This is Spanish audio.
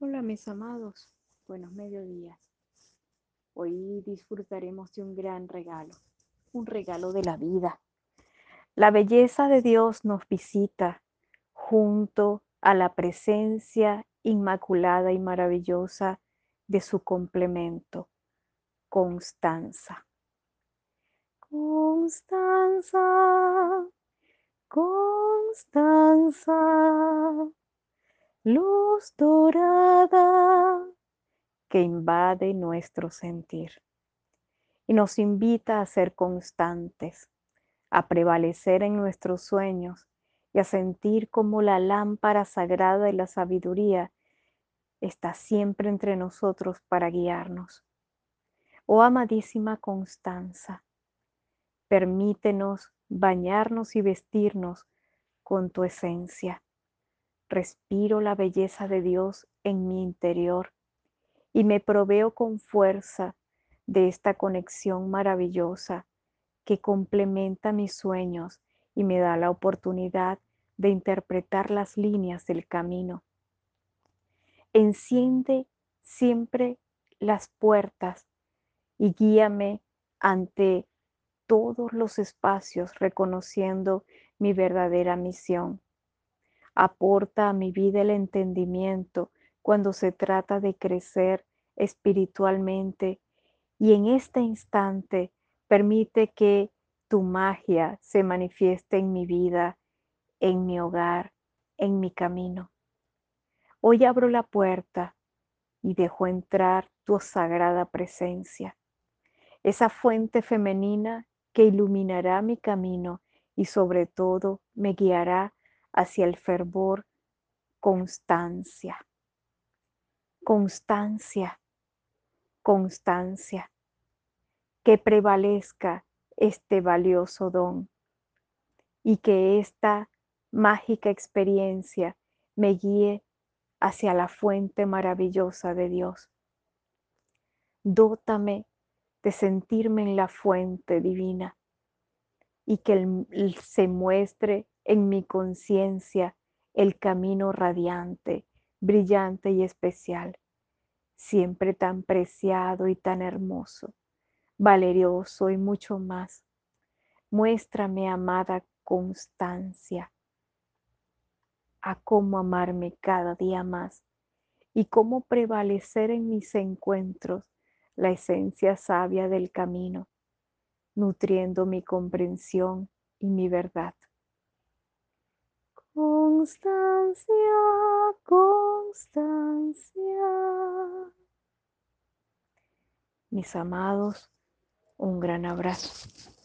Hola mis amados, buenos mediodías. Hoy disfrutaremos de un gran regalo, un regalo de la vida. La belleza de Dios nos visita junto a la presencia inmaculada y maravillosa de su complemento, Constanza. Constanza, Constanza luz dorada que invade nuestro sentir y nos invita a ser constantes, a prevalecer en nuestros sueños y a sentir como la lámpara sagrada de la sabiduría está siempre entre nosotros para guiarnos. Oh amadísima Constanza, permítenos bañarnos y vestirnos con tu esencia respiro la belleza de Dios en mi interior y me proveo con fuerza de esta conexión maravillosa que complementa mis sueños y me da la oportunidad de interpretar las líneas del camino. Enciende siempre las puertas y guíame ante todos los espacios reconociendo mi verdadera misión aporta a mi vida el entendimiento cuando se trata de crecer espiritualmente y en este instante permite que tu magia se manifieste en mi vida, en mi hogar, en mi camino. Hoy abro la puerta y dejo entrar tu sagrada presencia, esa fuente femenina que iluminará mi camino y sobre todo me guiará hacia el fervor, constancia. Constancia, constancia. Que prevalezca este valioso don y que esta mágica experiencia me guíe hacia la fuente maravillosa de Dios. Dótame de sentirme en la fuente divina y que se muestre en mi conciencia el camino radiante, brillante y especial, siempre tan preciado y tan hermoso, valerioso y mucho más. Muéstrame, amada constancia, a cómo amarme cada día más y cómo prevalecer en mis encuentros la esencia sabia del camino, nutriendo mi comprensión y mi verdad. Constancia, constancia. Mis amados, un gran abrazo.